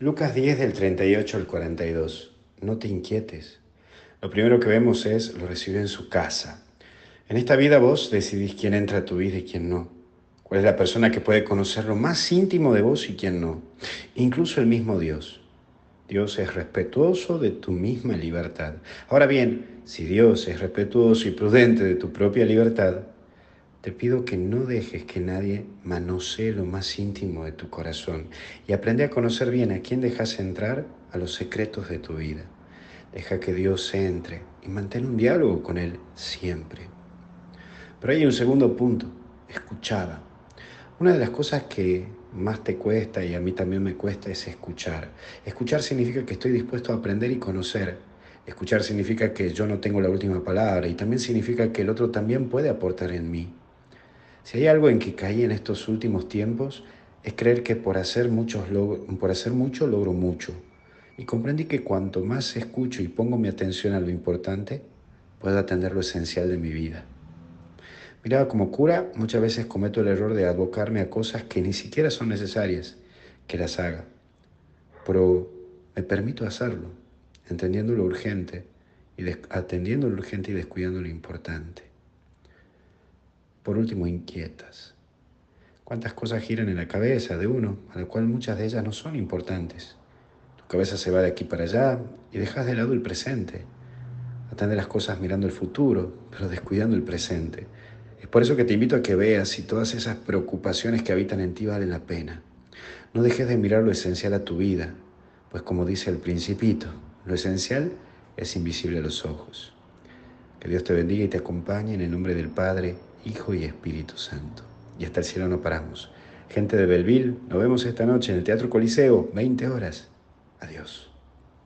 Lucas 10 del 38 al 42. No te inquietes. Lo primero que vemos es lo recibe en su casa. En esta vida vos decidís quién entra a tu vida y quién no. Cuál es la persona que puede conocer lo más íntimo de vos y quién no. Incluso el mismo Dios. Dios es respetuoso de tu misma libertad. Ahora bien, si Dios es respetuoso y prudente de tu propia libertad, te pido que no dejes que nadie manosee lo más íntimo de tu corazón y aprende a conocer bien a quién dejas entrar a los secretos de tu vida. Deja que Dios entre y mantén un diálogo con Él siempre. Pero hay un segundo punto, escuchaba. Una de las cosas que más te cuesta y a mí también me cuesta es escuchar. Escuchar significa que estoy dispuesto a aprender y conocer. Escuchar significa que yo no tengo la última palabra y también significa que el otro también puede aportar en mí. Si hay algo en que caí en estos últimos tiempos, es creer que por hacer, muchos por hacer mucho logro mucho. Y comprendí que cuanto más escucho y pongo mi atención a lo importante, puedo atender lo esencial de mi vida. Miraba como cura, muchas veces cometo el error de abocarme a cosas que ni siquiera son necesarias que las haga. Pero me permito hacerlo, entendiendo lo urgente y atendiendo lo urgente y descuidando lo importante. Por último, inquietas. ¿Cuántas cosas giran en la cabeza de uno, a lo cual muchas de ellas no son importantes? Tu cabeza se va de aquí para allá y dejas de lado el presente. Atiende las cosas mirando el futuro, pero descuidando el presente. Es por eso que te invito a que veas si todas esas preocupaciones que habitan en ti valen la pena. No dejes de mirar lo esencial a tu vida, pues como dice el principito, lo esencial es invisible a los ojos. Que Dios te bendiga y te acompañe en el nombre del Padre, Hijo y Espíritu Santo. Y hasta el cielo no paramos. Gente de Belville, nos vemos esta noche en el Teatro Coliseo, 20 horas. Adiós.